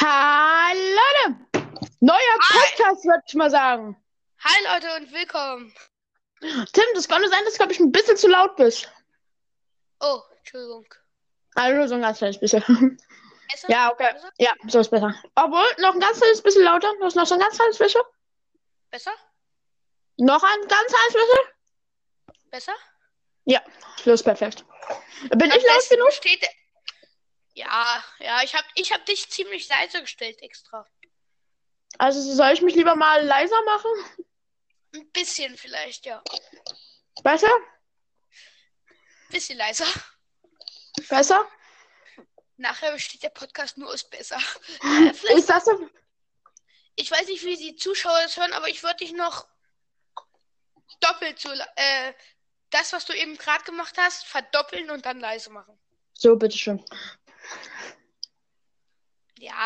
Hallo Leute! Neuer Hi. Podcast, würde ich mal sagen. Hi Leute und willkommen. Tim, das könnte sein, dass du, glaube ich, ein bisschen zu laut bist. Oh, Entschuldigung. Also nur so ein ganz kleines bisschen. Besser? ja, okay. Besser? Ja, so ist besser. Obwohl, noch ein ganz kleines bisschen lauter. Du hast noch so ein ganz kleines bisschen. Besser? Noch ein ganz kleines bisschen. Besser? Ja, so ist perfekt. Bin Am ich laut genug? Steht... Ja, ja, ich hab, ich hab dich ziemlich leise gestellt extra. Also soll ich mich lieber mal leiser machen? Ein bisschen vielleicht, ja. Besser? Bisschen leiser. Besser? Nachher besteht der Podcast nur aus besser. Äh, Ist das so? ich weiß nicht, wie die Zuschauer das hören, aber ich würde dich noch doppelt so, äh, das, was du eben gerade gemacht hast, verdoppeln und dann leise machen. So, bitteschön.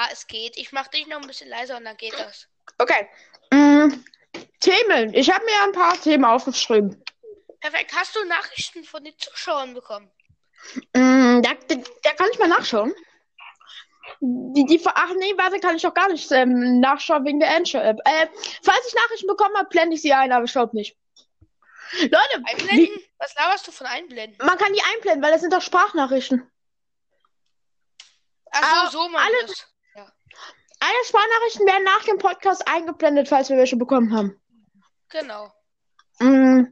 Ja, es geht. Ich mache dich noch ein bisschen leiser und dann geht das. Okay. Mm, Themen. Ich habe mir ein paar Themen aufgeschrieben. Perfekt. Hast du Nachrichten von den Zuschauern bekommen? Mm, da, da, da kann ich mal nachschauen. Die, die, ach nee, warte, kann ich auch gar nicht ähm, nachschauen wegen der Anchor-App. Äh, falls ich Nachrichten bekommen habe, blende ich sie ein, aber ich glaube nicht. Leute, Einblenden? wie, Was laberst du von einblenden? man kann die einblenden, weil das sind doch Sprachnachrichten. Ach Ah, so, so man alle- das. Alle Sprachnachrichten werden nach dem Podcast eingeblendet, falls wir welche bekommen haben. Genau. Mm,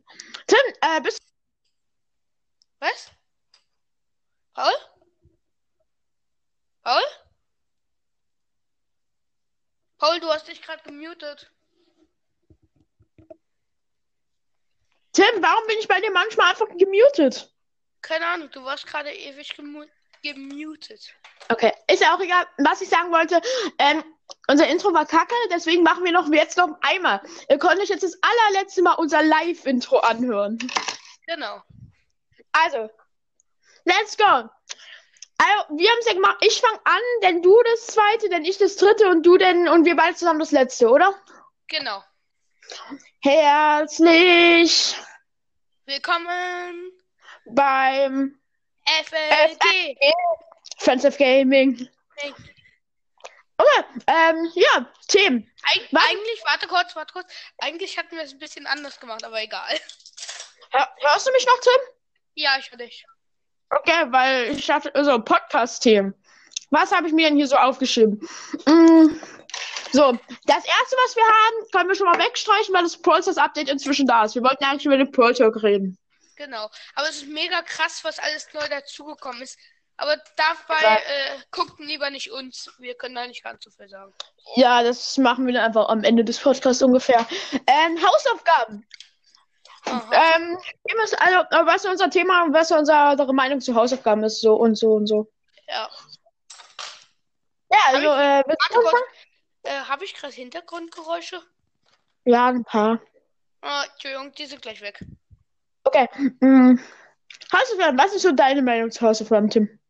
Tim, äh, bist Was? Paul? Paul? Paul, du hast dich gerade gemutet. Tim, warum bin ich bei dir manchmal einfach gemutet? Keine Ahnung, du warst gerade ewig gemu gemutet. Okay, ist ja auch egal. Was ich sagen wollte, ähm, unser Intro war kacke, deswegen machen wir noch jetzt noch einmal. Ihr könnt euch jetzt das allerletzte Mal unser Live-Intro anhören. Genau. Also, let's go. Also, wir haben es ja gemacht. Ich fange an, denn du das zweite, denn ich das dritte und du denn und wir beide zusammen das letzte, oder? Genau. Herzlich Willkommen. beim FLG. Friends of Gaming. Okay, ähm, ja, Themen. Eig Was? eigentlich, warte kurz, warte kurz. Eigentlich hatten wir es ein bisschen anders gemacht, aber egal. Hör, hörst du mich noch, Tim? Ja, ich höre dich. Okay, weil ich hatte so Podcast-Themen. Was habe ich mir denn hier so aufgeschrieben? Mm, so, das erste, was wir haben, können wir schon mal wegstreichen, weil das Stars Update inzwischen da ist. Wir wollten eigentlich über den Talk reden. Genau. Aber es ist mega krass, was alles neu dazugekommen ist. Aber dabei Ja. äh, guckten lieber nicht uns. Wir können da nicht ganz so viel sagen. Ja, das machen wir dann einfach am Ende des Podcasts ungefähr. Ähm, Hausaufgaben. Aha. Ähm, also, äh, was ist unser Thema und was unsere, unsere Meinung zu Hausaufgaben ist, so und so und so. Ja. Ja, also, äh, willst Warte anfangen? kurz. Äh, Habe ich gerade Hintergrundgeräusche? Ja, ein paar. Ah, Entschuldigung, die sind gleich weg. Okay. Mm. Hausaufgaben, was ist so deine Meinung zu Hausaufgaben, Tim?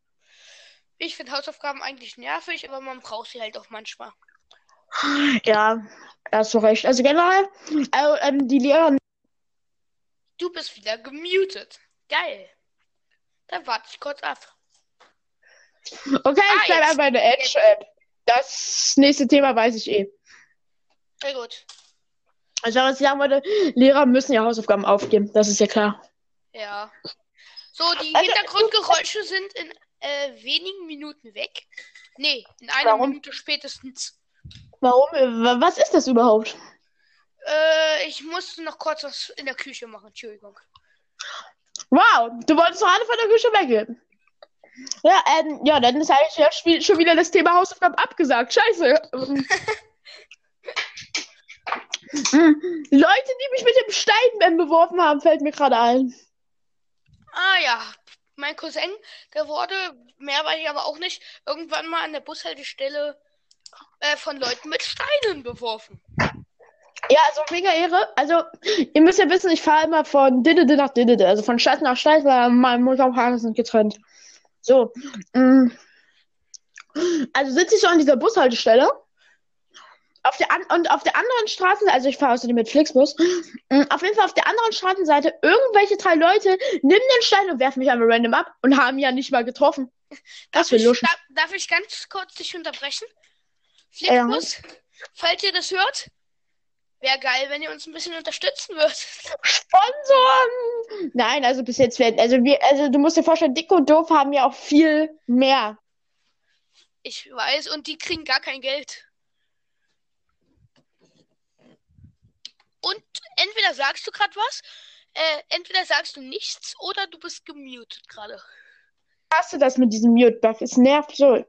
Ich finde Hausaufgaben eigentlich nervig, aber man braucht sie halt auch manchmal. Ja, hast du recht. Also generell, also, ähm, die Lehrer. Du bist wieder gemutet. Geil. Dann warte ich kurz ab. Okay, Ah, ich bleibe in der Edge-App. Das nächste Thema weiß ich eh. Sehr gut. Also, was ich sagen wollte, Lehrer müssen ja Hausaufgaben aufgeben. Das ist ja klar. Ja. So, die Also, Hintergrundgeräusche sind in äh, wenigen Minuten weg. Nee, in einer Warum? Minute spätestens. Warum? Was ist das überhaupt? Äh, ich musste noch kurz was in der Küche machen. Entschuldigung. Wow, du wolltest gerade von der Küche weggehen. Ja, ähm, ja, dann ist eigentlich schon wieder das Thema Hausaufgaben abgesagt. Scheiße. Leute, die mich mit dem Stein beworfen haben, fällt mir gerade ein. Ah ja, mein Cousin, der wurde, mehr weiß ich aber auch nicht, irgendwann mal an der Bushaltestelle äh, von Leuten mit Steinen beworfen. Ja, also mega Ehre. Also, ihr müsst ja wissen, ich fahre immer von Didede nach Didede. Also von Stadt nach Stadt, weil mein Mutter und Vater sind getrennt. So. mm. Also sitze ich so an dieser Bushaltestelle. Auf der an und auf der anderen Straßenseite, also ich fahre außerdem mit Flixbus, mm, auf jeden Fall auf der anderen Straßenseite, irgendwelche drei Leute nehmen den Stein und werfen mich einmal random ab und haben ja nicht mal getroffen. Was Darf ich, Luschen. darf, darf ich ganz kurz dich unterbrechen? Flixbus, falls ihr das hört, wäre geil, wenn ihr uns ein bisschen unterstützen würdet. Sponsoren! Nein, also bis jetzt werden, also wir, also du musst dir vorstellen, Dick und Doof haben ja auch viel mehr. Ich weiß, und die kriegen gar kein Geld. Und entweder sagst du gerade was, äh, entweder sagst du nichts oder du bist gemutet gerade. Hast du das mit diesem Mute-Buff? Es nervt so.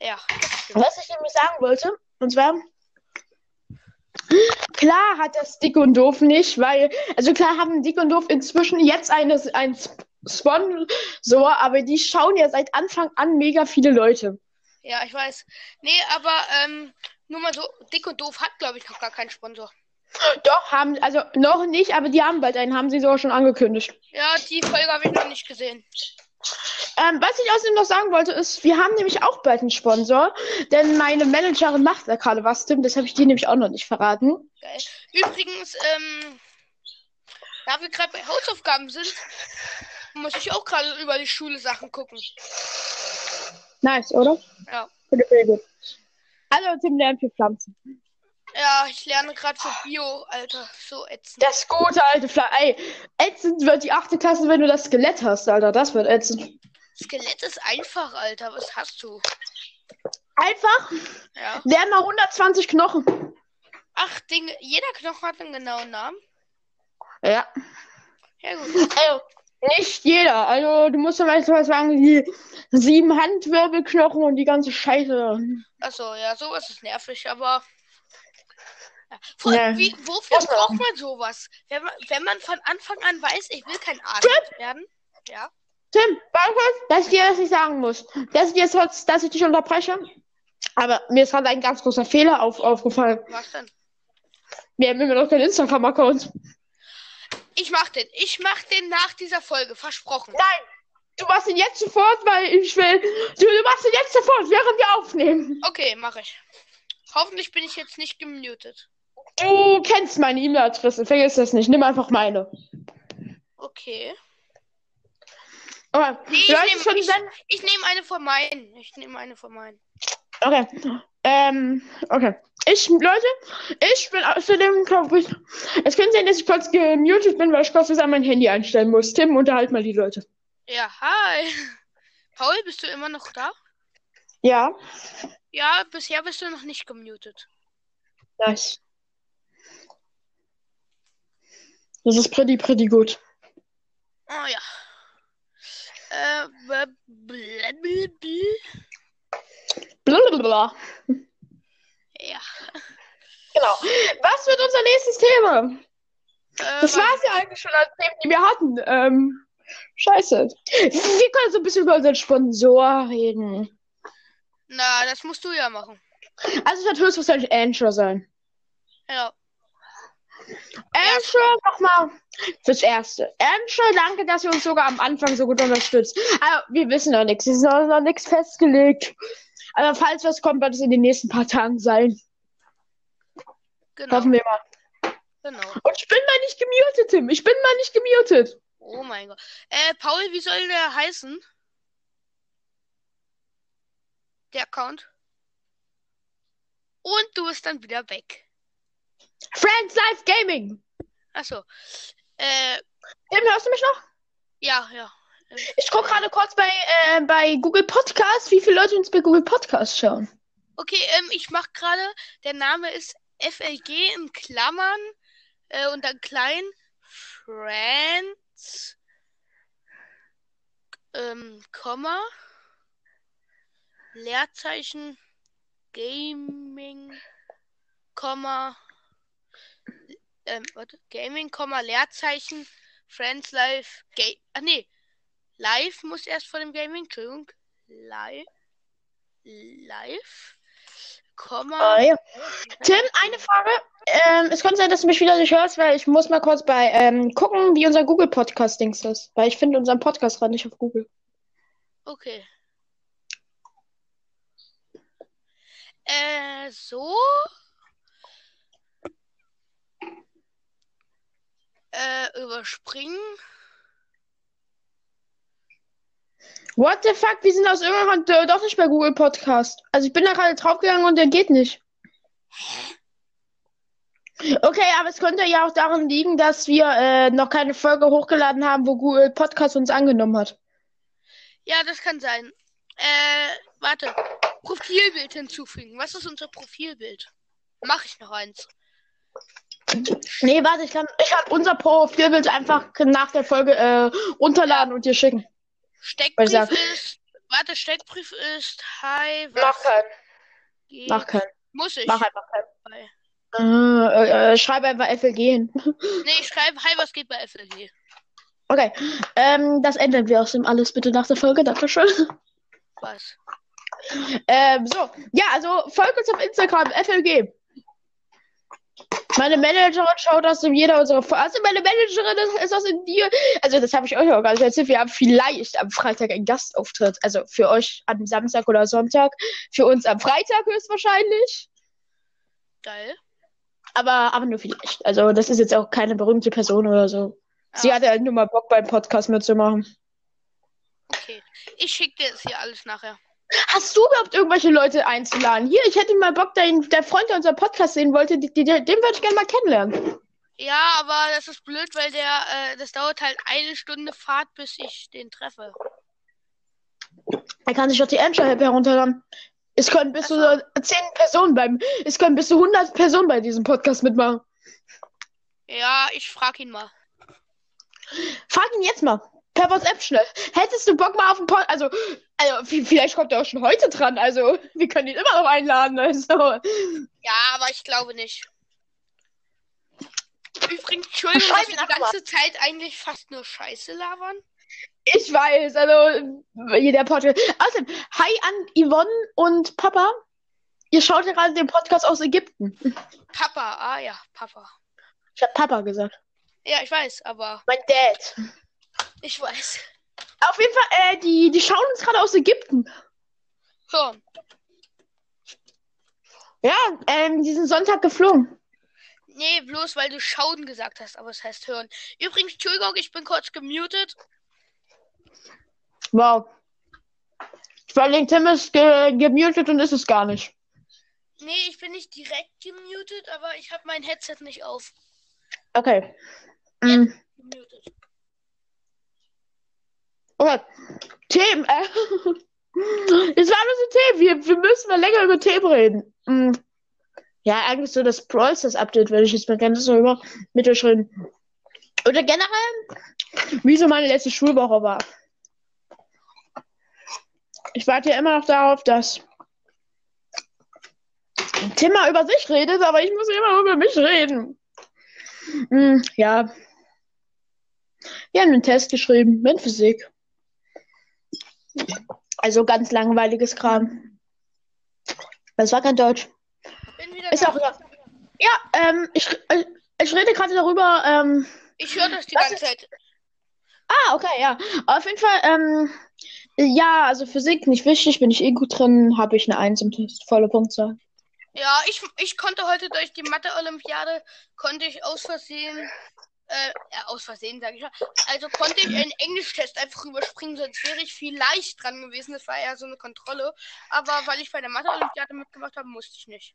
Ja. Was ich nämlich sagen wollte, und zwar, klar hat das Dick und Doof nicht, weil, also klar haben Dick und Doof inzwischen jetzt eine, ein Sponsor, aber die schauen ja seit Anfang an mega viele Leute. Ja, ich weiß. Nee, aber ähm, nur mal so, Dick und Doof hat, glaube ich, noch gar keinen Sponsor. Doch, haben, also noch nicht, aber die haben bald einen, haben sie sogar schon angekündigt. Ja, die Folge habe ich noch nicht gesehen. Ähm, was ich außerdem noch sagen wollte, ist, wir haben nämlich auch bald einen Sponsor, denn meine Managerin macht da gerade was, Tim, das habe ich dir nämlich auch noch nicht verraten. Geil. Übrigens, ähm, da wir gerade bei Hausaufgaben sind, muss ich auch gerade über die Schule Sachen gucken. Nice, oder? Ja. Finde ich gut. Also, Tim lernt für Pflanzen. Ja, ich lerne gerade für Bio, Alter. So ätzend. Das gute alte Pflanzen. Ey, ätzend wird die achte Klasse, wenn du das Skelett hast, Alter. Das wird ätzend. Skelett ist einfach, Alter. Was hast du? Einfach? Ja. Lern mal 120 Knochen. Ach, Dinge. Jeder Knochen hat einen genauen Namen. Ja. Ja, gut. Also, nicht jeder. Also, du musst vielleicht sowas sagen, die sieben Handwirbelknochen und die ganze Scheiße. Achso, ja, sowas ist nervig, aber. Ja. Vor, Ja. wie, wofür Das braucht auch. man sowas? Wenn man, wenn man von Anfang an weiß, ich will kein Arzt werden. Ja. Tim, warte kurz, dass ich dir das nicht sagen muss. Dass ich, dir dass ich dich unterbreche. Aber mir ist gerade ein ganz großer Fehler auf, aufgefallen. Was denn? Wir haben immer noch keinen Instagram-Account. Ich mach den. Ich mach den nach dieser Folge. Versprochen. Nein! Du machst ihn jetzt sofort, weil ich will. Du, du machst ihn jetzt sofort, während wir aufnehmen. Okay, mach ich. Hoffentlich bin ich jetzt nicht gemutet. Du kennst meine E-Mail-Adresse, vergiss das nicht. Nimm einfach meine. Okay. Okay. Nee, ich nehme schon ich, eine von meinen. Ich nehme eine von meinen. Okay. Ähm, okay. Ich, Leute, ich bin außerdem, glaube ich. Es könnte sein, dass ich kurz gemutet bin, weil ich kurz an mein Handy einstellen muss. Tim, unterhalt mal die Leute. Ja, hi. Paul, bist du immer noch da? Ja. Ja, bisher bist du noch nicht gemutet. Nice. Das ist pretty, pretty gut. Oh ja. Äh, bl- Blablabla. ja. Genau. Was wird unser nächstes Thema? Äh, Das wa- war's ja eigentlich schon an Themen, die wir hatten. Ähm, scheiße. Wir können so ein bisschen über unseren Sponsor reden. Na, das musst du ja machen. Also es wird höchstwahrscheinlich Anchor sein. Ja. Anchor, nochmal fürs Erste. Anchor, danke, dass ihr uns sogar am Anfang so gut unterstützt. Aber wir wissen noch nichts. Es ist noch, noch nichts festgelegt. Aber falls was kommt, wird es in den nächsten paar Tagen sein. Genau. Hoffen wir mal. Genau. Und ich bin mal nicht gemutet, Tim. Ich bin mal nicht gemutet. Oh mein Gott. Äh, Paul, wie soll der heißen? Der Account. Und du bist dann wieder weg. Friends Live Gaming. Achso. Äh, Tim, hörst du mich noch? ja, ja. Ich gucke gerade kurz bei, äh, bei Google Podcast, wie viele Leute uns bei Google Podcast schauen. Okay, ähm, ich mach gerade, der Name ist FLG in Klammern äh, und dann klein Friends ähm, Komma Leerzeichen Gaming Komma ähm, warte, Gaming Komma Leerzeichen Friends Live Ga Ach nee, Live muss erst vor dem Gaming, Entschuldigung. Live Live Komma Ah, ja. Tim, eine Frage. Ähm, es könnte sein, dass du mich wieder nicht hörst, weil ich muss mal kurz bei ähm, gucken, wie unser Google Podcast Dings ist. Weil ich finde unseren Podcast gerade nicht auf Google. Okay. Äh, so. Äh, überspringen. What the fuck? Wir sind aus irgendeinem Grund äh, doch nicht bei Google Podcast. Also ich bin da gerade draufgegangen und der geht nicht. Okay, aber es könnte ja auch daran liegen, dass wir äh, noch keine Folge hochgeladen haben, wo Google Podcast uns angenommen hat. Ja, das kann sein. Äh, warte. Profilbild hinzufügen. Was ist unser Profilbild? Mach ich noch eins. Nee, warte, ich kann, ich kann unser Profilbild einfach nach der Folge äh, runterladen und dir schicken. Steckbrief ist. Warte, Steckbrief ist. Hi, was Mach keinen. geht? Mach keinen. Muss ich. Mach einfach keinen. Bei- Äh, äh, schreib einfach FLG hin. Nee, ich schreibe, hi, was geht bei FLG? Okay, ähm, das ändern wir aus dem alles bitte nach der Folge. Dankeschön. Was? Ähm, so, ja, also folgt uns auf Instagram, FLG. Meine Managerin schaut aus in jeder unserer. Also meine Managerin ist, ist aus in dir. Also das habe ich euch auch gar nicht erzählt. Wir haben vielleicht am Freitag einen Gastauftritt. Also für euch am Samstag oder Sonntag. Für uns am Freitag höchstwahrscheinlich. Geil. Aber, aber nur vielleicht. Also das ist jetzt auch keine berühmte Person oder so. Sie Ah, hatte halt nur mal Bock beim Podcast mitzumachen. okay. Ich schicke dir das hier alles nachher. Hast du überhaupt irgendwelche Leute einzuladen? Hier, ich hätte mal Bock, den, der Freund, der unseren Podcast sehen wollte, die, die, den würde ich gerne mal kennenlernen. Ja, aber das ist blöd, weil der, äh, das dauert halt eine Stunde Fahrt, bis ich den treffe. Er kann sich doch die Anchor-App herunterladen. Es können bis zu äh, 10 Personen beim, es können bis zu 100 Personen bei diesem Podcast mitmachen. Ja, ich frag ihn mal. Frag ihn jetzt mal. Per WhatsApp schnell. Hättest du Bock mal auf den Podcast? Also, also, vielleicht kommt er auch schon heute dran. Also, wir können ihn immer noch einladen. Also, Ja, aber ich glaube nicht. Übrigens, Entschuldigung, dass wir die ganze Zeit eigentlich fast nur Scheiße labern. ich weiß, also, hier der Podcast. Außerdem, hi an Yvonne und Papa. Ihr schaut ja gerade den Podcast aus Ägypten. Papa, ah ja, Papa. Ich hab Papa gesagt. Ja, ich weiß, aber Mein Dad. ich weiß. Auf jeden Fall, äh, die, die schauen uns gerade aus Ägypten. Hören. Ja, ähm, diesen Sonntag geflogen. Nee, bloß weil du schauen gesagt hast, aber es heißt hören. Übrigens, Entschuldigung, ich bin kurz gemutet. Wow. Vor allem Tim ist ge gemutet und ist es gar nicht. Nee, ich bin nicht direkt gemutet, aber ich habe mein Headset nicht auf. Okay. Mm, Gemutet. Okay. Themen, äh. Es war nur so Themen. Wir, wir müssen mal länger über Themen reden. Mm. Ja, eigentlich so das Brawl Stars Update werde ich jetzt mal ganz so über mit euch reden. Oder generell, wie so meine letzte Schulwoche war. Ich warte ja immer noch darauf, dass Tim mal über sich redet, aber ich muss immer über mich reden. Mm, ja. Wir haben einen Test geschrieben mit Physik. Also ganz langweiliges Kram. Das war kein Deutsch. Bin wieder Ist da. auch ja. Ja, ähm, ich, ich, ich rede gerade darüber, ähm, Ich höre das die ganze Zeit. Ah, okay, ja. Auf jeden Fall, ähm, ja, also Physik nicht wichtig, bin ich eh gut drin, habe ich eine Eins im Test, volle Punktzahl. Ja, ich, ich konnte heute durch die Mathe-Olympiade, konnte ich aus Versehen, äh, aus Versehen sage ich mal, also konnte ich einen Englisch-Test einfach überspringen, sonst wäre ich vielleicht dran gewesen. Das war ja so eine Kontrolle. Aber weil ich bei der Mathe-Olympiade mitgemacht habe, musste ich nicht.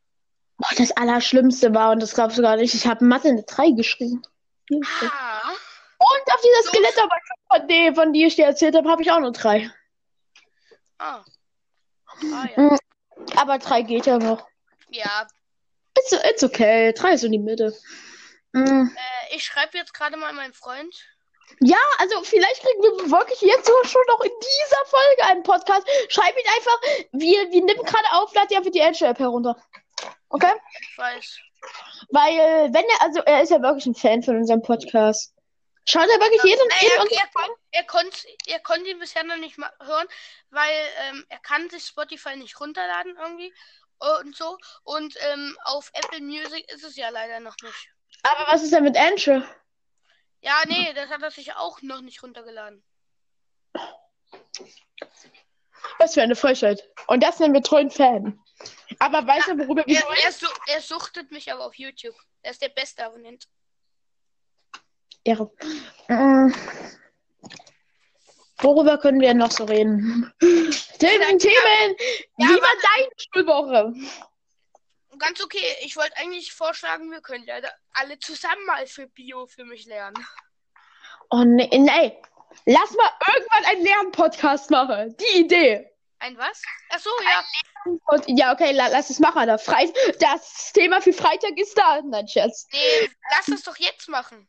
Boah, das Allerschlimmste war, und das glaubst du gar nicht, ich habe Mathe eine 3 geschrieben. Und Ah, auf dieser So. Skelettarbeit von, die, von die ich dir erzählt habe, habe ich auch nur 3. ah. Ah, ja. Aber 3 geht ja noch. Ja, It's, it's okay, 3 ist in die Mitte. Mm. äh, ich schreibe jetzt gerade mal meinem Freund. Ja, also vielleicht kriegen wir wirklich jetzt schon noch in dieser Folge einen Podcast. Schreib ihn einfach, wir, wir nehmen gerade auf, lad dir einfach die Edge-App herunter. Okay? Ich weiß. Weil, wenn er, also er ist ja wirklich ein Fan von unserem Podcast. Schaut er wirklich jeden, Äh, jeden er, unseren er, er, konnte, er konnte ihn bisher noch nicht mal hören, weil ähm, er kann sich Spotify nicht runterladen irgendwie und so. Und ähm, auf Apple Music ist es ja leider noch nicht. Aber was ist denn mit Anche? Ja, nee, das hat er sich auch noch nicht runtergeladen. Was für eine Frechheit. Und das nennen wir treuen Fan. Aber weißt du, worüber wir Er, er, su er suchtet mich aber auf YouTube. Er ist der beste Abonnent. Ehre. Mm. Worüber können wir noch so reden? Themen, Themen! Ja, Wie war deine Schulwoche? Ganz okay. Ich wollte eigentlich vorschlagen, wir können ja alle zusammen mal für Bio für mich lernen. Oh nee, nee. Lass mal irgendwann einen Lernpodcast machen. Die Idee. Ein was? Ach so, ja. Und, ja, okay, la, lass es machen. Da. Freit das Thema für Freitag ist da. Nein, Scherz. Nee, lass das doch jetzt machen.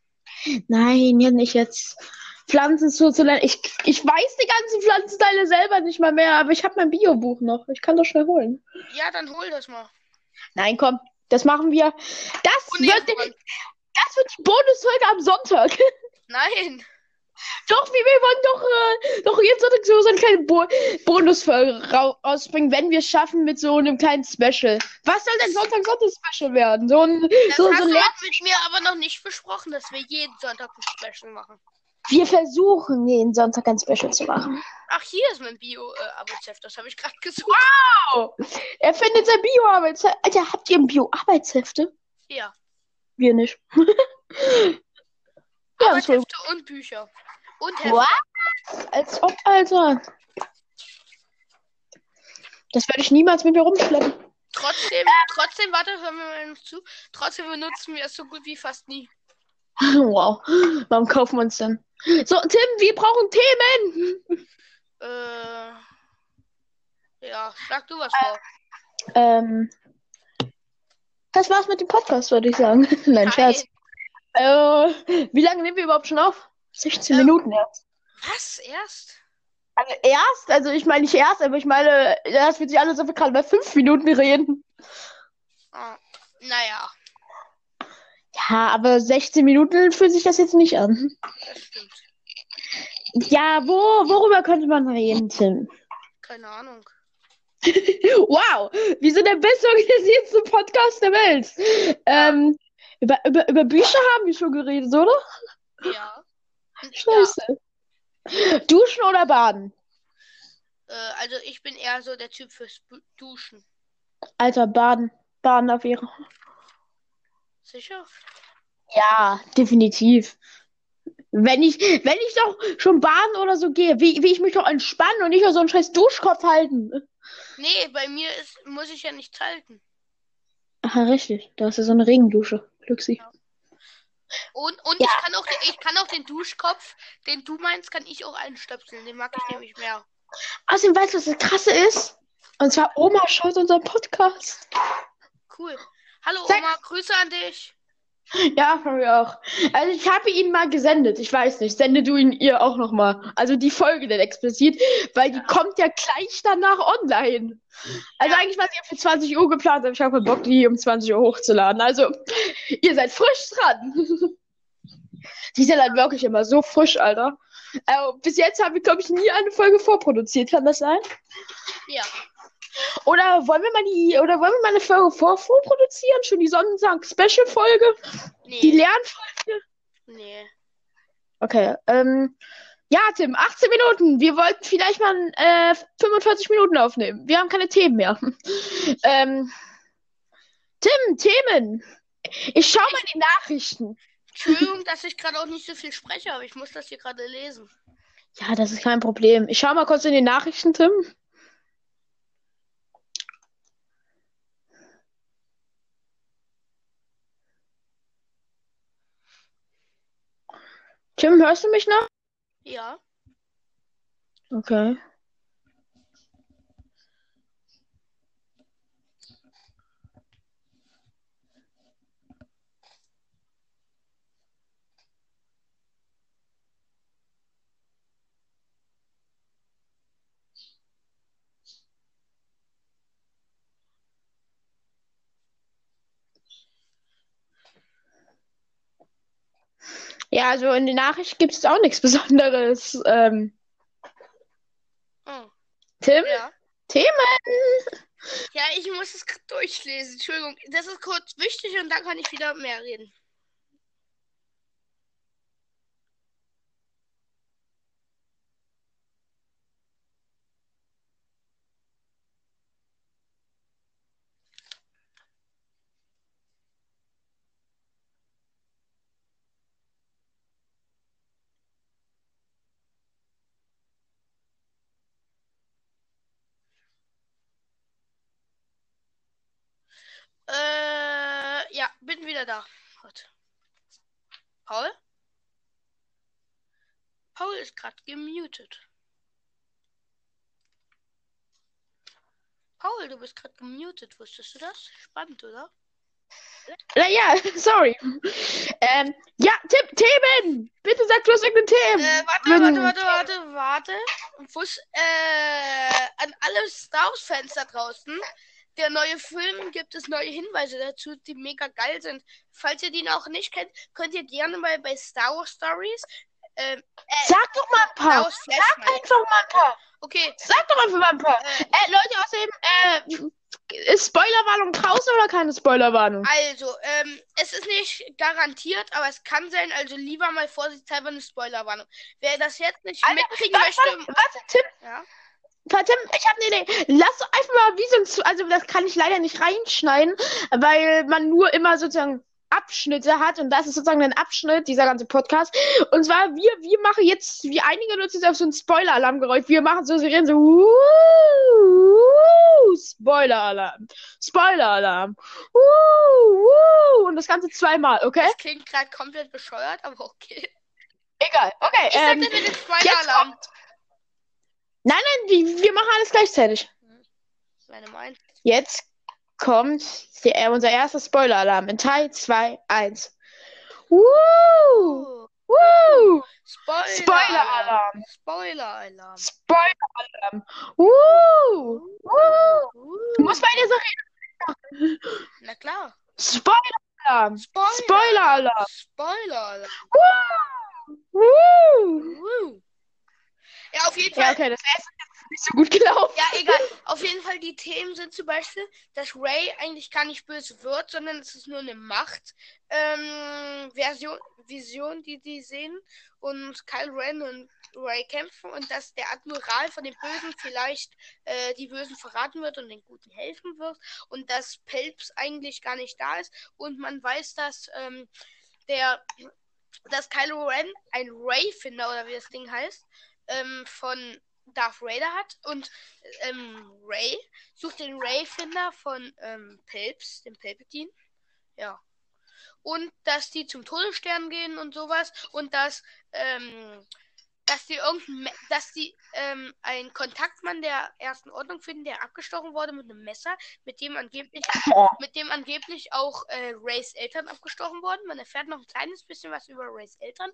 Nein, ja, nicht jetzt. Pflanzen zuzulernen. Ich, ich weiß die ganzen Pflanzenteile selber nicht mal mehr, aber ich habe mein Biobuch noch. Ich kann doch schnell holen. Ja, dann hol das mal. Nein, komm, das machen wir. Das Oh, nee, wird, Mann. das wird die Bonusfolge am Sonntag. Nein. Doch, wir, wir wollen doch, äh, doch jetzt Sonntag so so eine kleine Bo Bonusfolge rau- rausbringen, wenn wir es schaffen mit so einem kleinen Special. Was soll denn Sonntag Sonntag Special werden? So ein, Das so, hast so ein du mit mir aber noch nicht besprochen, dass wir jeden Sonntag ein Special machen. Wir versuchen, jeden Sonntag ein Special zu machen. Ach, hier ist mein Bio-Arbeitsheft. das habe ich gerade gesucht. Oh, er findet sein Bio-Arbeitsheft. Alter, habt ihr ein Bio-Arbeitshefte? Ja. Wir nicht. Arbeitshefte und Bücher. Und Hefte. What? Als ob, Alter. Das werde ich niemals mit mir rumschleppen. Trotzdem, trotzdem, warte, hören wir mal noch zu. Trotzdem benutzen wir es so gut wie fast nie. Wow. Warum kaufen wir uns denn? So, Tim, wir brauchen Themen. Äh. Ja, sag du was vor. Ähm. Das war's mit dem Podcast, würde ich sagen. Nein, Scherz. Äh, wie lange nehmen wir überhaupt schon auf? 16 Ähm. Minuten erst. Was? Erst? Also erst, also ich meine nicht erst, aber ich meine, das wird sich alles so gerade bei 5 Minuten reden. Ah, naja, Ja, aber 16 Minuten fühlt sich das jetzt nicht an. das stimmt. Ja, wo, worüber könnte man reden, Tim? Keine Ahnung. Wow, wir sind der bestorganisierteste Podcast der Welt. Ähm, über, über, über Bücher haben wir schon geredet, oder? Ja. Ja, Scheiße. Duschen oder baden? äh, also ich bin eher so der Typ fürs Duschen. Alter, baden. Baden auf ihre. Sicher? Ja, definitiv. Wenn ich, wenn ich doch schon baden oder so gehe, wie, wie ich mich doch entspannen und nicht nur so einen scheiß Duschkopf halten. Nee, bei mir ist, muss ich ja nichts halten. Aha, richtig. Da ist ja so eine Regendusche. Glücksi. Und, und Ja. ich kann auch, ich kann auch den Duschkopf, den du meinst, kann ich auch einstöpseln. Den mag ich nämlich mehr. Außerdem weißt du, was das Krasse ist? Und zwar Oma schaut unseren Podcast. Cool. Hallo Sag- Oma, Grüße an dich. Ja, von mir auch. Also ich habe ihn mal gesendet. Ich weiß nicht. Sende du ihn ihr auch noch mal. Also die Folge denn explizit, weil die kommt ja gleich danach online. Also Ja. eigentlich war sie ja für 20 Uhr geplant, aber ich habe Bock, die um 20 Uhr hochzuladen. Also ihr seid frisch dran. Die sind halt wirklich immer so frisch, Alter. Also, bis jetzt habe ich, glaube ich, nie eine Folge vorproduziert. Kann das sein? Ja. Oder wollen wir mal die, oder wollen wir mal eine Folge vor vorproduzieren? Schon die Sonnentag-Special-Folge? Die Nee. Lernfolge? Nee. Okay, ähm, ja, Tim, 18 Minuten. Wir wollten vielleicht mal äh, 45 Minuten aufnehmen. Wir haben keine Themen mehr. ähm, Tim, Themen. Ich schau mal die Nachrichten. Entschuldigung, dass ich gerade auch nicht so viel spreche, aber ich muss das hier gerade lesen. Ja, das ist kein Problem. Ich schau mal kurz in die Nachrichten, Tim. Tim, hörst du mich noch? Ja. Okay. Ja, also in den Nachrichten gibt es auch nichts Besonderes. Ähm, Oh. Tim? Ja. Themen? Ja, ich muss es durchlesen. Entschuldigung, das ist kurz wichtig und dann kann ich wieder mehr reden. Bin wieder da. Gut. Paul? Paul ist gerade gemutet. Paul, du bist gerade gemutet. Wusstest du das? Spannend, oder? Naja, sorry. Ähm, ja, Tipp, Themen! Bitte sag bloß irgendeine Themen. Äh, warte, warte, warte, warte, warte. Wus äh, an alle Star Wars-Fans da draußen. Der neue Film gibt es neue Hinweise dazu, die mega geil sind. Falls ihr die noch nicht kennt, könnt ihr gerne mal bei Star Wars Stories. Ähm, Sag doch mal ein paar. Sag einfach mal ein paar. Okay, Sag doch einfach mal ein paar. äh, Äh, Leute, außerdem, äh, ist Spoilerwarnung draußen oder keine Spoilerwarnung? also, ähm, es ist nicht garantiert, aber es kann sein, also lieber mal vorsichtshalber eine Spoilerwarnung. Wer das jetzt nicht Alter, mitkriegen Warte, möchte, warte, warte, Tim, ja. Warte, Tim, ich habe eine Idee. Lass doch einfach mal wie so ein, also das kann ich leider nicht reinschneiden, weil man nur immer sozusagen Abschnitte hat und das ist sozusagen ein Abschnitt, dieser ganze Podcast. Und zwar, wir, wir machen jetzt, wie einige nutzen jetzt auf so einen Spoiler-Alarm gerollt. Wir machen so, sie reden so, uh, Spoiler-Alarm, Spoiler-Alarm, uh, uh, und das Ganze zweimal, okay? Das klingt gerade komplett bescheuert, aber okay. Egal, okay. Ich sag Ähm, mit dem jetzt Spoiler-Alarm. Nein, nein, wir, wir machen alles gleichzeitig. Meine Meinung. Jetzt kommt der, unser erster Spoiler-Alarm in Teil 2, 1. Woo! Woo! Spoiler-Alarm. Spoiler-Alarm! Spoiler-Alarm. Woo! Woo! Du musst bei so reden. Na klar. Spoiler-Alarm! Spoiler. Spoiler-Alarm! Spoiler-Alarm. Woo! Woo! Woo. Ja, auf jeden Ja, Fall. okay, das erste ist nicht so gut gelaufen. Ja, egal. Auf jeden Fall, die Themen sind zum Beispiel, dass Ray eigentlich gar nicht böse wird, sondern es ist nur eine Macht. Ähm, Version, Vision, die die sehen. Und Kyle Ren und Ray kämpfen und dass der Admiral von den Bösen vielleicht äh, die Bösen verraten wird und den Guten helfen wird. Und dass Pelps eigentlich gar nicht da ist. Und man weiß, dass ähm, der dass Kylo Ren ein Ray-Finder oder wie das Ding heißt, ähm, von Darth Vader hat und ähm, Ray sucht den Ray-Finder von ähm, Pelps, dem Palpatine. Ja. Und dass die zum Todesstern gehen und sowas und dass ähm, dass die irgendein, dass die ähm, einen Kontaktmann der ersten Ordnung finden, der abgestochen wurde mit einem Messer, mit dem angeblich Oh. mit dem angeblich auch äh, Rays Eltern abgestochen wurden. Man erfährt noch ein kleines bisschen was über Rays Eltern.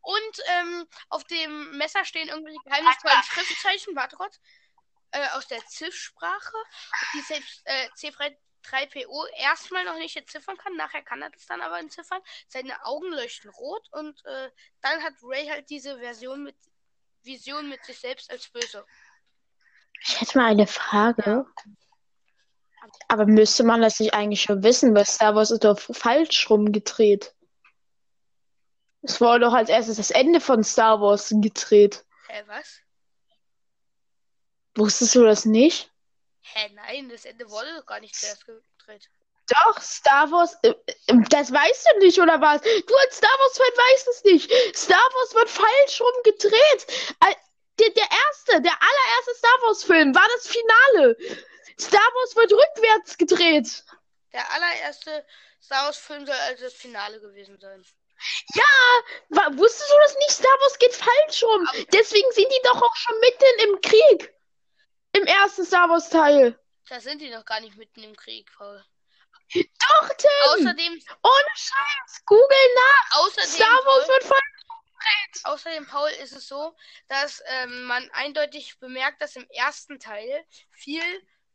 Und ähm, auf dem Messer stehen irgendwelche geheimnisvollen Schriftzeichen, warte kurz, äh, aus der Ziff-Sprache, die selbst äh, C3PO erstmal noch nicht entziffern kann. Nachher kann er das dann aber entziffern. Seine Augen leuchten rot und äh, dann hat Ray halt diese Version mit Vision mit sich selbst als böse. Ich hätte mal eine Frage. Aber müsste man das nicht eigentlich schon wissen, weil Star Wars ist doch falsch rumgedreht. Es wurde doch als erstes das Ende von Star Wars gedreht. Hä, was? Wusstest du das nicht? Hä, nein, das Ende wurde doch gar nicht zuerst gedreht. Doch, Star Wars, äh, äh, das weißt du nicht, oder was? Du als Star Wars-Fan weißt es nicht. Star Wars wird falsch rum gedreht. Der, der erste, der allererste Star Wars-Film war das Finale. Star Wars wird rückwärts gedreht. Der allererste Star Wars-Film soll also das Finale gewesen sein. Wa- Wusstest du das nicht? Star Wars geht falsch rum. Deswegen sind die doch auch schon mitten im Krieg. Im ersten Star Wars-Teil. Da sind die noch gar nicht mitten im Krieg, Paul. Doch, Tim. Außerdem, Ohne Scheiß. Google nach. außerdem, Star Wars Paul, wird falsch. außerdem, Paul, ist es so, dass ähm, man eindeutig bemerkt, dass im ersten Teil viel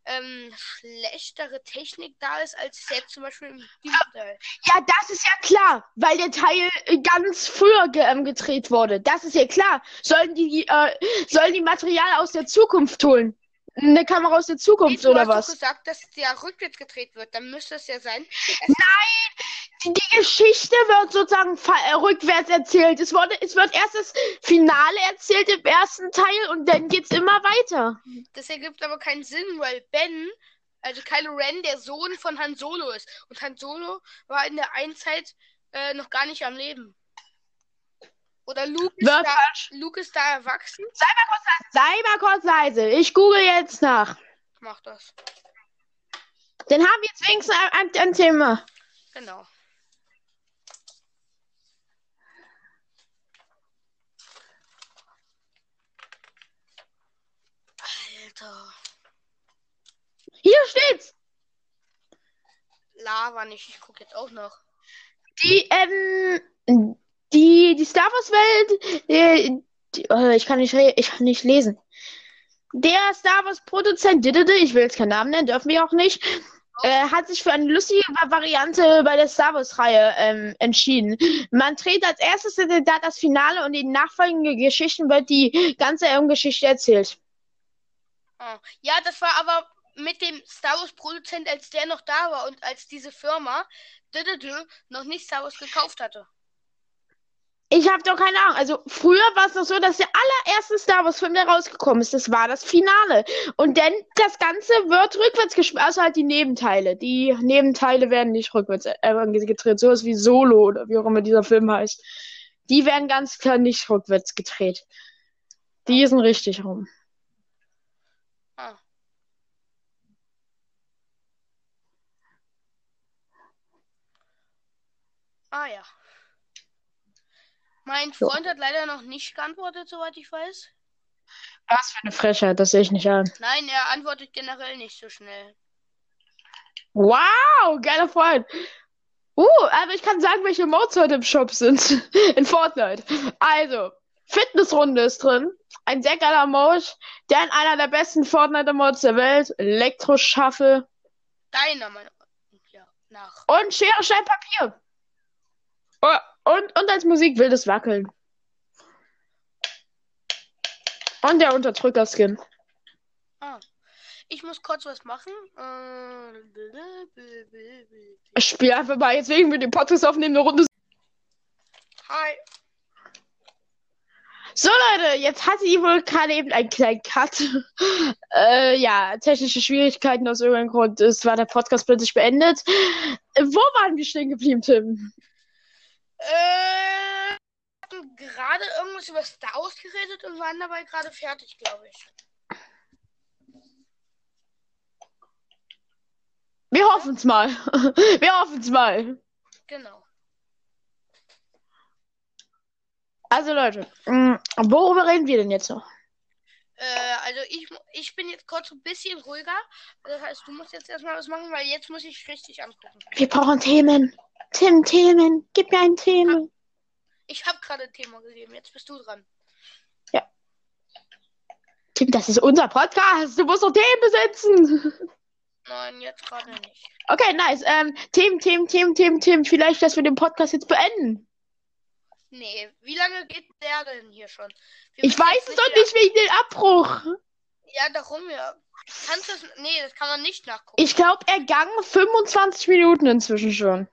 ähm, schlechtere Technik da ist, als jetzt zum Beispiel im siebten Teil. Ja, das ist ja klar, weil der Teil äh, ganz früher ge ähm, gedreht wurde. Das ist ja klar. Sollen die, äh, sollen die Material aus der Zukunft holen? Eine Kamera aus der Nee, Zukunft du oder hast doch was? gesagt, dass der rückwärts gedreht wird. Dann müsste es ja sein. Die, die Geschichte wird sozusagen äh, rückwärts erzählt. Es, wurde, es wird erst das Finale erzählt im ersten Teil und dann geht's immer weiter. Das ergibt aber keinen Sinn, weil Ben, also Kylo Ren, der Sohn von Han Solo ist. Und Han Solo war in der einen Zeit äh, noch gar nicht am Leben. Oder Luke ist, da, Luke ist da erwachsen? Sei mal kurz leise. Sei mal kurz leise. Ich google jetzt nach. Mach das. Dann haben wir jetzt wenigstens ein, ein, ein Thema. Genau. Alter. Hier steht's. Lava nicht. Ich guck jetzt auch noch. Die, ähm die, die Star Wars Welt, äh, die, oh, ich kann nicht, ich kann nicht lesen. Der Star Wars Produzent, ich will jetzt keinen Namen nennen, dürfen wir auch nicht, äh, hat sich für eine lustige Variante bei der Star Wars Reihe ähm, entschieden. Man dreht als erstes da das Finale und in nachfolgenden Geschichten wird die ganze Geschichte erzählt. Oh. Ja, das war aber mit dem Star Wars Produzent, als der noch da war und als diese Firma noch nicht Star Wars gekauft hatte. Ich habe doch keine Ahnung. Also früher war es noch so, dass der allererste Star Wars Film, der rausgekommen ist, das war das Finale. Und dann das Ganze wird rückwärts gespielt, also halt die Nebenteile. Die Nebenteile werden nicht rückwärts äh, gedreht, sowas wie Solo oder wie auch immer dieser Film heißt. Die werden ganz klar nicht rückwärts gedreht. Die sind richtig rum. Ah. Ah ja. Mein So. Freund hat leider noch nicht geantwortet, soweit ich weiß. Was für eine Frechheit, das sehe ich nicht an. Nein, er antwortet generell nicht so schnell. Wow, geiler Freund. Uh, aber ich kann sagen, welche Modes heute im Shop sind. In Fortnite. Also, Fitnessrunde ist drin. Ein sehr geiler Mode. Dann einer der besten Fortnite-Modes der Welt. Elektroschaffel. Deiner Meinung ja, nach. Und Schere, Stein, Papier. Oh, und, und als Musik wildes Wackeln. Und der Unterdrücker-Skin. Ah. Ich muss kurz was machen. Äh, Ich spiele einfach mal, jetzt wegen wir den Podcast aufnehmen, eine Runde. Hi. So Leute, jetzt hatte ich wohl gerade eben einen kleinen Cut. äh, ja, technische Schwierigkeiten aus irgendeinem Grund. Es war der Podcast plötzlich beendet. Wo waren wir stehen geblieben, Tim? Äh, wir hatten gerade irgendwas über Star Wars geredet und waren dabei gerade fertig, glaube ich. Wir hoffen es mal. wir hoffen es mal. Genau. Also Leute, mh, worüber reden wir denn jetzt noch? Äh, also ich, ich bin jetzt kurz ein bisschen ruhiger. Das heißt, du musst jetzt erstmal was machen, weil jetzt muss ich richtig angucken. Wir brauchen Themen. Tim, Themen. Gib mir ein Thema. Ich habe gerade ein Thema gegeben, jetzt bist du dran. Tim, das ist unser Podcast. Du musst doch Themen besitzen. Nein, jetzt gerade nicht. Okay, nice. Ähm, Themen, Themen, Themen, Themen, Themen. Vielleicht, dass wir den Podcast jetzt beenden. Nee, wie lange geht der denn hier schon? Wir Ich weiß es doch nicht wegen dem Abbruch. Ja, darum ja. Kannst du es. Nee, das kann man nicht nachgucken. Ich glaube, er gang 25 Minuten inzwischen schon.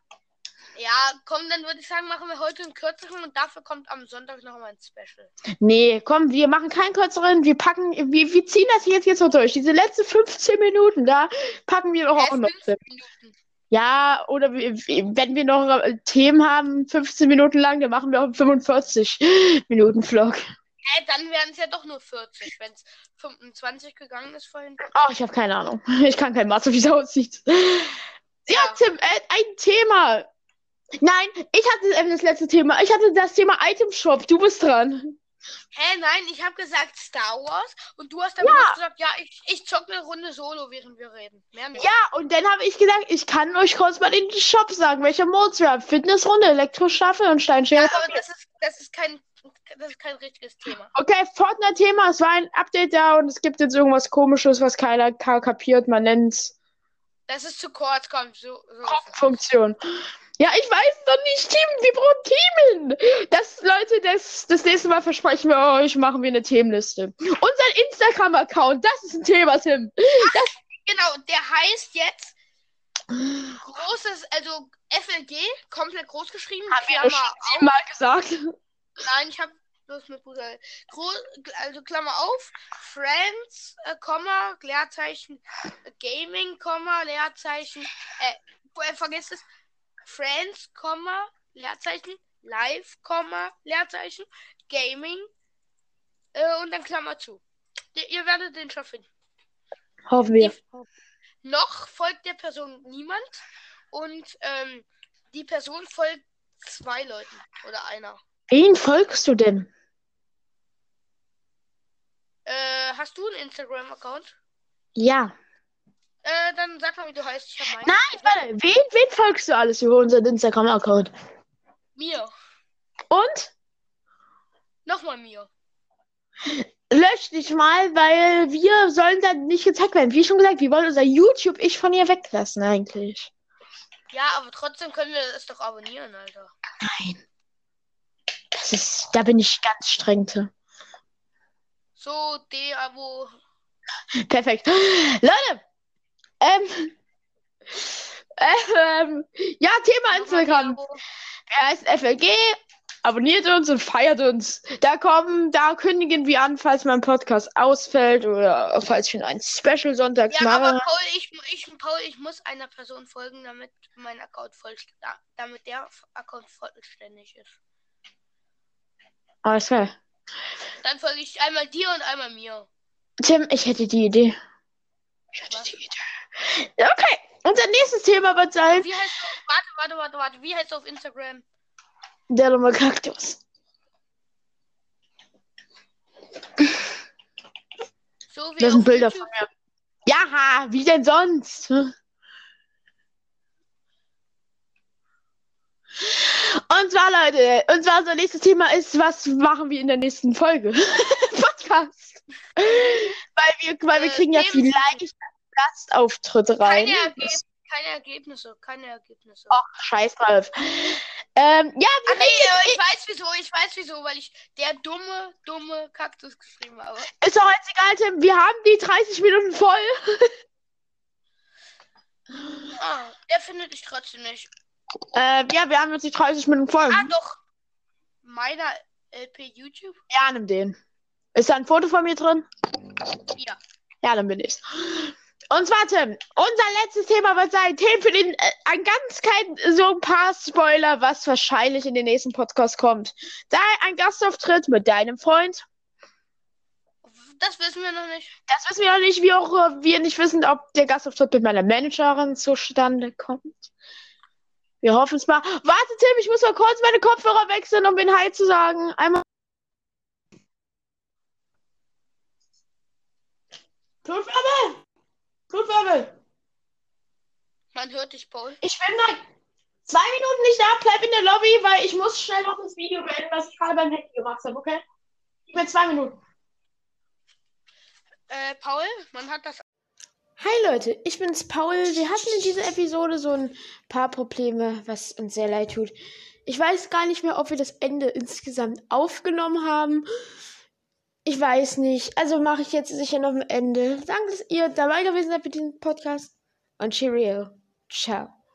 Ja, komm, dann würde ich sagen, machen wir heute einen kürzeren und dafür kommt am Sonntag nochmal ein Special. Nee, komm, wir machen keinen kürzeren. Wir packen, wir, wir ziehen das jetzt, jetzt noch durch. Diese letzten 15 Minuten, da packen wir doch Äh, auch noch. fünf drin. Minuten. Ja, oder wenn wir noch äh, Themen haben, 15 Minuten lang, dann machen wir auch einen 45 Minuten Vlog. Äh, dann wären es ja doch nur 40, wenn es 25 gegangen ist vorhin. Oh, ich habe keine Ahnung. Ich kann kein Mathe, wie es aussieht. Ja, Ja. Tim, äh, ein Thema. Nein, ich hatte ähm, das letzte Thema. Ich hatte das Thema Item Shop. Du bist dran. Hä, nein, ich habe gesagt Star Wars und du hast dann bloß gesagt, ja, ich, ich zock eine Runde Solo, während wir reden. Mehr nicht. Ja, und dann habe ich gesagt, ich kann euch kurz mal den Shop sagen, welcher Modes wir haben. Fitnessrunde, Elektrostaffel und Steinschere. Ja, aber das ist, das ist kein das ist kein richtiges Thema. Okay, Fortnite-Thema. Es war ein Update da und es gibt jetzt irgendwas komisches, was keiner ka- kapiert. Man nennt's Das ist zu kurz, komm, so, so. Funktion. Ja, ich weiß doch nicht, Team. Wir brauchen Themen. Das, Leute, das, das nächste Mal versprechen wir euch, machen wir eine Themenliste. Unser Instagram-Account, das ist ein Thema, Tim. Genau, der heißt jetzt großes, also FLG, komplett groß geschrieben. Haben wir auf. Mal gesagt. Nein, ich habe bloß mit Bruder. Groß, also Klammer auf, Friends, äh, Komma, Leerzeichen, äh, Gaming, Komma, Leerzeichen, äh, äh, vergesst es, Friends, Leerzeichen, Live, Leerzeichen, Gaming, äh, und dann Klammer zu. Ihr, ihr werdet den schon finden. Hoffen wir. Noch folgt der Person niemand und ähm, die Person folgt zwei Leuten oder einer. Wen folgst du denn? Äh, hast du einen Instagram-Account? Ja. Äh, dann sag mal, wie du heißt. Nein, warte. Wen, wen folgst du alles über unseren Instagram-Account? Mir. Und? Nochmal mir. Lösch dich mal, weil wir sollen dann nicht gezeigt werden. Wie schon gesagt, wir wollen unser YouTube-Ich von ihr weglassen eigentlich. Ja, aber trotzdem können wir es doch abonnieren, Alter. Nein. Das ist, da bin ich ganz streng. zu. So, De-Abo. Perfekt. Leute, ähm, ähm, ja, Thema Instagram. Er heißt FLG. Abonniert uns und feiert uns. Da kommen, da kündigen wir an, falls mein Podcast ausfällt oder falls ich einen Special sonntags Ja, aber mache. Paul ich, ich, Paul, ich muss einer Person folgen, damit mein Account voll, da- damit der Account vollständig ist. Alles klar. Dann folge ich einmal dir und einmal mir. Tim, ich hätte die Idee. Ich hätte Was? die Okay, unser nächstes Thema wird sein, Wie heißt du? Warte, warte, warte, warte. Wie heißt du auf Instagram? der dumme Kaktus. So wie Das sind Bilder YouTube. von mir. Ja, wie denn sonst? Und zwar, Leute, und zwar unser nächstes Thema ist, was machen wir in der nächsten Folge? Podcast. weil wir, weil wir Äh, kriegen ja vielleicht Gastauftritte rein. Keine, Ergeb keine Ergebnisse, keine Ergebnisse. Ach, scheiß drauf. Ähm, ja, wir Ah, nee, aber ich weiß wieso, ich weiß wieso, weil ich der dumme, dumme Kaktus geschrieben habe. ist doch jetzt egal, Tim. Wir haben die 30 Minuten voll. Ah, der findet ich trotzdem nicht. Äh, ja, wir haben jetzt die 30 Minuten voll. Ah, doch. Meiner LP YouTube? Ja, nimm den. Ist da ein Foto von mir drin? Ja. Ja, dann bin ich's. Und zwar, Tim, unser letztes Thema wird sein, Themen für den, äh, ein ganz kein, so ein paar Spoiler, was wahrscheinlich in den nächsten Podcast kommt. Da ein Gastauftritt mit deinem Freund. Das wissen wir noch nicht. Das wissen wir noch nicht, wie auch äh, wir nicht wissen, ob der Gastauftritt mit meiner Managerin zustande kommt. Wir hoffen es mal. Warte, Tim, ich muss mal kurz meine Kopfhörer wechseln, um den Hi zu sagen. Einmal. Blutwirbel! Blutwirbel! Man hört dich, Paul. Ich bin da zwei Minuten nicht da, bleib in der Lobby, weil ich muss schnell noch das Video beenden, was ich gerade beim Handy gemacht habe, okay? Gib mir zwei Minuten. Äh, Paul, man hat das. Hi Leute, ich bin's Paul. Wir hatten in dieser Episode so ein paar Probleme, was uns sehr leid tut. Ich weiß gar nicht mehr, ob wir das Ende insgesamt aufgenommen haben. Ich weiß nicht. Also mache ich jetzt sicher noch ein Ende. Danke, dass ihr dabei gewesen seid mit diesem Podcast. Und Cheerio. Ciao.